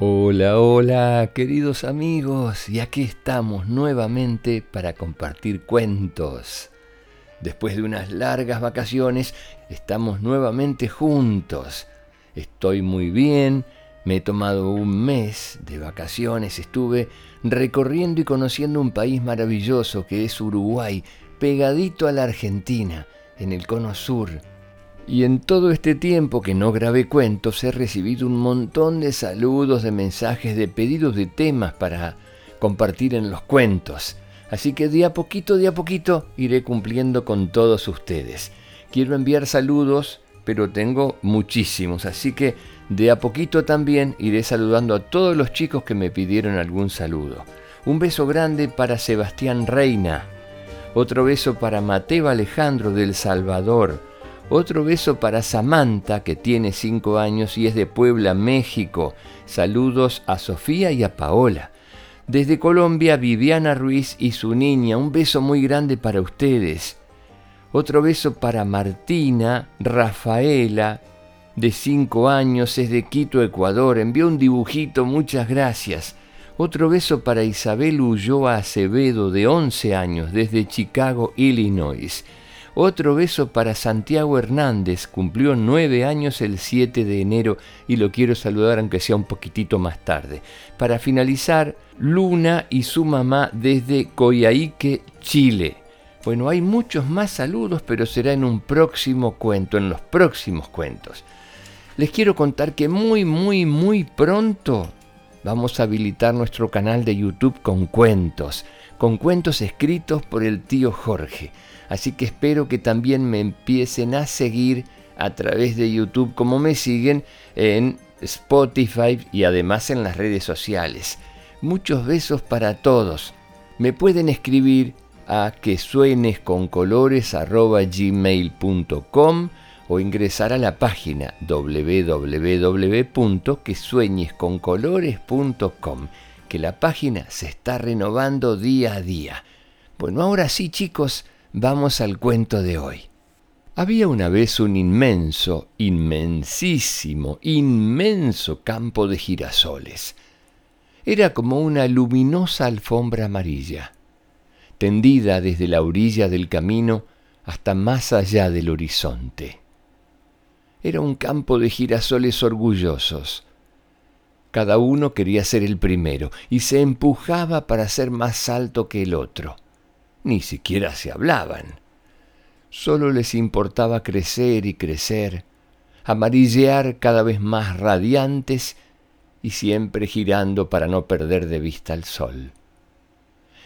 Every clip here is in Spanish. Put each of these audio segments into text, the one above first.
Hola, hola, queridos amigos, y aquí estamos nuevamente para compartir cuentos. Después de unas largas vacaciones, estamos nuevamente juntos. Estoy muy bien, me he tomado un mes de vacaciones, estuve recorriendo y conociendo un país maravilloso que es Uruguay, pegadito a la Argentina, en el cono sur y en todo este tiempo que no grabé cuentos he recibido un montón de saludos, de mensajes, de pedidos de temas para compartir en los cuentos. Así que de a poquito, de a poquito iré cumpliendo con todos ustedes. Quiero enviar saludos, pero tengo muchísimos, así que de a poquito también iré saludando a todos los chicos que me pidieron algún saludo. Un beso grande para Sebastián Reina. Otro beso para Mateo Alejandro del Salvador. Otro beso para Samantha, que tiene cinco años y es de Puebla, México. Saludos a Sofía y a Paola. Desde Colombia, Viviana Ruiz y su niña. Un beso muy grande para ustedes. Otro beso para Martina, Rafaela, de cinco años, es de Quito, Ecuador. Envió un dibujito, muchas gracias. Otro beso para Isabel Ulloa Acevedo, de 11 años, desde Chicago, Illinois. Otro beso para Santiago Hernández, cumplió nueve años el 7 de enero y lo quiero saludar aunque sea un poquitito más tarde. Para finalizar, Luna y su mamá desde Coyhaique, Chile. Bueno, hay muchos más saludos, pero será en un próximo cuento, en los próximos cuentos. Les quiero contar que muy, muy, muy pronto vamos a habilitar nuestro canal de YouTube con cuentos, con cuentos escritos por el tío Jorge. Así que espero que también me empiecen a seguir a través de YouTube como me siguen en Spotify y además en las redes sociales. Muchos besos para todos. Me pueden escribir a que suenes con colores o ingresar a la página www.quesueñesconcolores.com que la página se está renovando día a día. Bueno, ahora sí chicos, Vamos al cuento de hoy. Había una vez un inmenso, inmensísimo, inmenso campo de girasoles. Era como una luminosa alfombra amarilla, tendida desde la orilla del camino hasta más allá del horizonte. Era un campo de girasoles orgullosos. Cada uno quería ser el primero y se empujaba para ser más alto que el otro ni siquiera se hablaban. Solo les importaba crecer y crecer, amarillear cada vez más radiantes y siempre girando para no perder de vista el sol.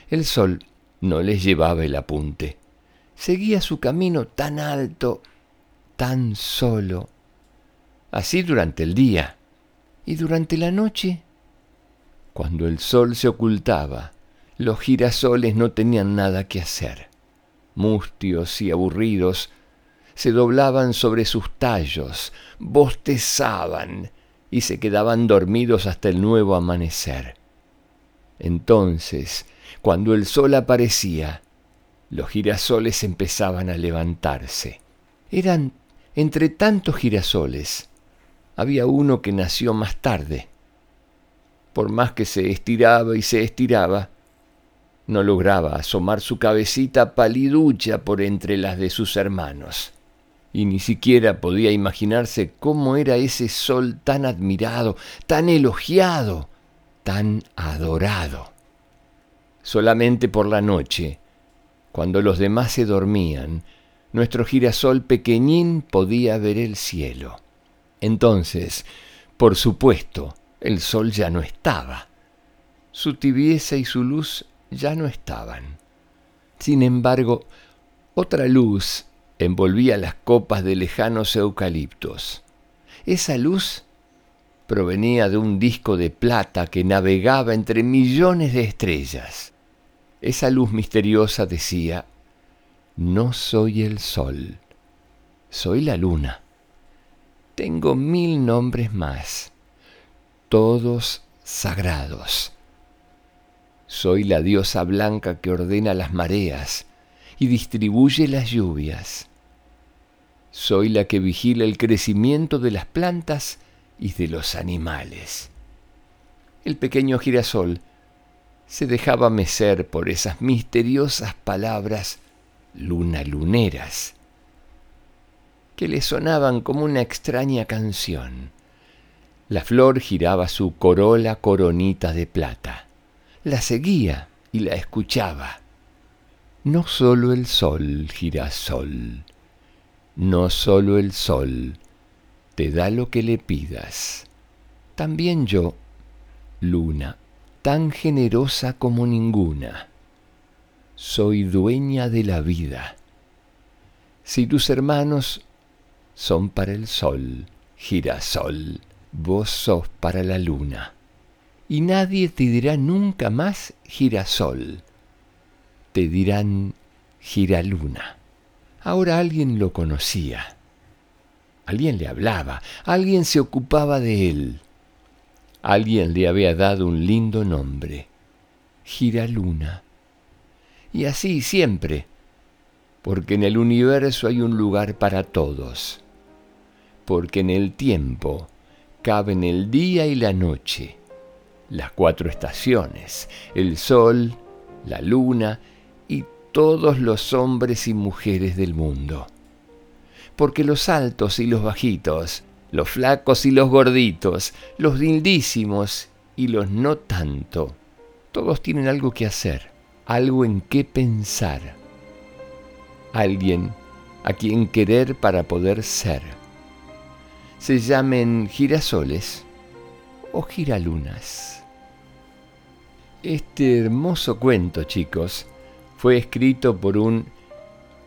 El sol no les llevaba el apunte. Seguía su camino tan alto, tan solo. Así durante el día. Y durante la noche, cuando el sol se ocultaba, los girasoles no tenían nada que hacer. Mustios y aburridos, se doblaban sobre sus tallos, bostezaban y se quedaban dormidos hasta el nuevo amanecer. Entonces, cuando el sol aparecía, los girasoles empezaban a levantarse. Eran entre tantos girasoles. Había uno que nació más tarde. Por más que se estiraba y se estiraba, no lograba asomar su cabecita paliducha por entre las de sus hermanos, y ni siquiera podía imaginarse cómo era ese sol tan admirado, tan elogiado, tan adorado. Solamente por la noche, cuando los demás se dormían, nuestro girasol pequeñín podía ver el cielo. Entonces, por supuesto, el sol ya no estaba. Su tibieza y su luz ya no estaban. Sin embargo, otra luz envolvía las copas de lejanos eucaliptos. Esa luz provenía de un disco de plata que navegaba entre millones de estrellas. Esa luz misteriosa decía, no soy el sol, soy la luna. Tengo mil nombres más, todos sagrados. Soy la diosa blanca que ordena las mareas y distribuye las lluvias. Soy la que vigila el crecimiento de las plantas y de los animales. el pequeño girasol se dejaba mecer por esas misteriosas palabras luna luneras, que le sonaban como una extraña canción. La flor giraba su corola coronita de plata, la seguía y la escuchaba. No solo el sol, girasol, no solo el sol te da lo que le pidas, también yo, luna, tan generosa como ninguna, soy dueña de la vida. Si tus hermanos son para el sol, girasol, vos sos para la luna. Y nadie te dirá nunca más girasol, te dirán giraluna. Ahora alguien lo conocía, alguien le hablaba, alguien se ocupaba de él, alguien le había dado un lindo nombre, giraluna. Y así siempre, porque en el universo hay un lugar para todos, porque en el tiempo caben el día y la noche, las cuatro estaciones, el sol, la luna y todos los hombres y mujeres del mundo. Porque los altos y los bajitos, los flacos y los gorditos, los lindísimos y los no tanto, todos tienen algo que hacer, algo en qué pensar, alguien a quien querer para poder ser se llamen girasoles o giralunas. Este hermoso cuento, chicos, fue escrito por un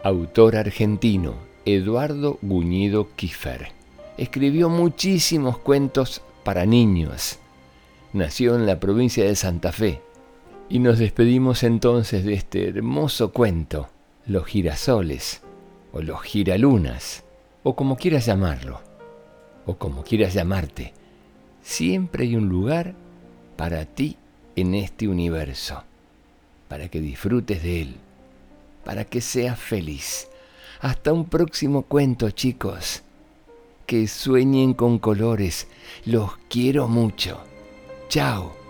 autor argentino, Eduardo Guñido Kiefer. Escribió muchísimos cuentos para niños. Nació en la provincia de Santa Fe. Y nos despedimos entonces de este hermoso cuento, Los girasoles, o los giralunas, o como quieras llamarlo o como quieras llamarte, siempre hay un lugar para ti en este universo, para que disfrutes de él, para que seas feliz. Hasta un próximo cuento, chicos. Que sueñen con colores. Los quiero mucho. Chao.